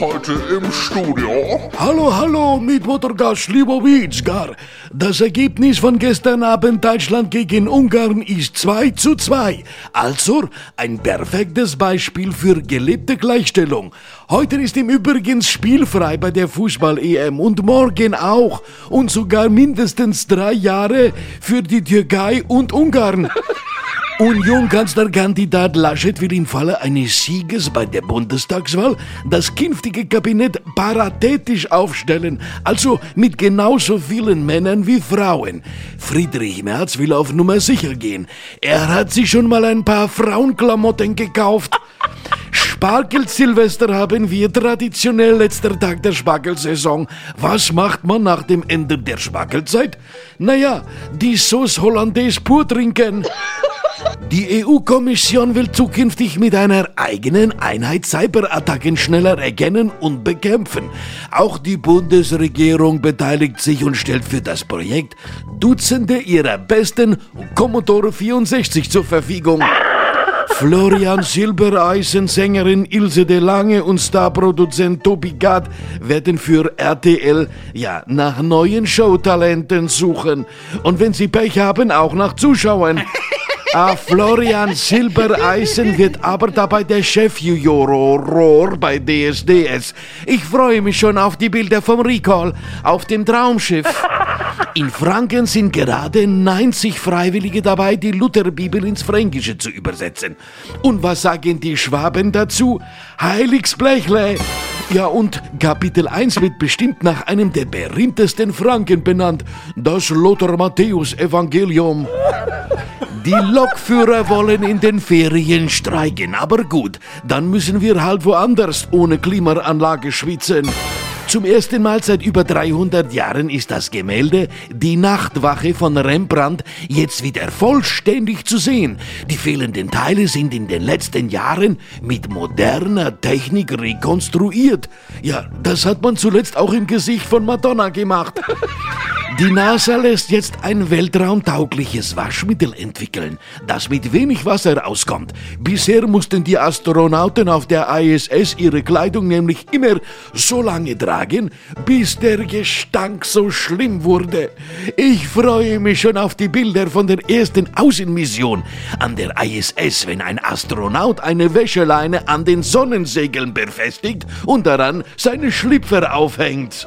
Heute im Studio. Hallo, hallo, Mitmotorgast Slivovitz-Gar. Das Ergebnis von gestern Abend Deutschland gegen Ungarn ist 2 zu 2. Also ein perfektes Beispiel für gelebte Gleichstellung. Heute ist im Übrigen spielfrei bei der Fußball-EM und morgen auch. Und sogar mindestens drei Jahre für die Türkei und Ungarn. Union-Kanzlerkandidat Laschet will im Falle eines Sieges bei der Bundestagswahl das künftige Kabinett paritätisch aufstellen, also mit genauso vielen Männern wie Frauen. Friedrich Merz will auf Nummer sicher gehen. Er hat sich schon mal ein paar Frauenklamotten gekauft. Spargel-Silvester haben wir traditionell letzter Tag der Spargelsaison. Was macht man nach dem Ende der Spargelzeit? Naja, die Sauce Hollandaise pur trinken. Die EU-Kommission will zukünftig mit einer eigenen Einheit Cyberattacken schneller erkennen und bekämpfen. Auch die Bundesregierung beteiligt sich und stellt für das Projekt Dutzende ihrer besten Commodore 64 zur Verfügung. Florian Silbereisen, Sängerin Ilse de Lange und Starproduzent Tobi Gad werden für RTL ja nach neuen Showtalenten suchen. Und wenn sie Pech haben, auch nach Zuschauern. Ah, Florian Silbereisen wird aber dabei der Chefjuror bei DSDS. Ich freue mich schon auf die Bilder vom Recall auf dem Traumschiff. In Franken sind gerade 90 Freiwillige dabei, die Lutherbibel ins Fränkische zu übersetzen. Und was sagen die Schwaben dazu? Heiligs Blechle! Ja, und Kapitel 1 wird bestimmt nach einem der berühmtesten Franken benannt, das Lothar Matthäus Evangelium. Die Lokführer wollen in den Ferien streiken, aber gut, dann müssen wir halt woanders ohne Klimaanlage schwitzen. Zum ersten Mal seit über 300 Jahren ist das Gemälde Die Nachtwache von Rembrandt jetzt wieder vollständig zu sehen. Die fehlenden Teile sind in den letzten Jahren mit moderner Technik rekonstruiert. Ja, das hat man zuletzt auch im Gesicht von Madonna gemacht. Die NASA lässt jetzt ein weltraumtaugliches Waschmittel entwickeln, das mit wenig Wasser auskommt. Bisher mussten die Astronauten auf der ISS ihre Kleidung nämlich immer so lange tragen, bis der Gestank so schlimm wurde. Ich freue mich schon auf die Bilder von der ersten Außenmission an der ISS, wenn ein Astronaut eine Wäscheleine an den Sonnensegeln befestigt und daran seine Schlüpfer aufhängt.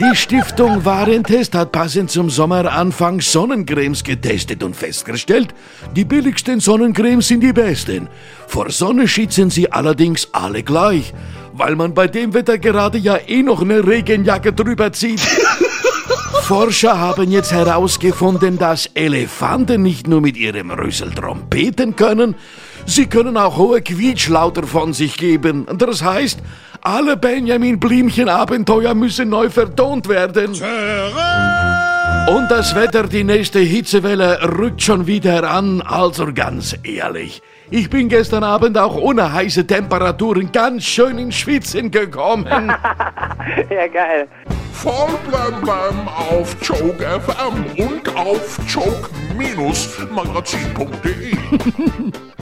Die Stiftung Warentest hat passend zum Sommeranfang Sonnencremes getestet und festgestellt, die billigsten Sonnencremes sind die besten. Vor Sonne schützen sie allerdings alle gleich, weil man bei dem Wetter gerade ja eh noch eine Regenjacke drüber zieht. Forscher haben jetzt herausgefunden, dass Elefanten nicht nur mit ihrem Rüssel trompeten können, sie können auch hohe Quietschlauter von sich geben. Das heißt, alle Benjamin Blümchen Abenteuer müssen neu vertont werden. Und das Wetter, die nächste Hitzewelle rückt schon wieder an, also ganz ehrlich. Ich bin gestern Abend auch ohne heiße Temperaturen ganz schön ins Schwitzen gekommen. ja, geil. Voll blam blam auf Choke FM und auf choke-magazin.de.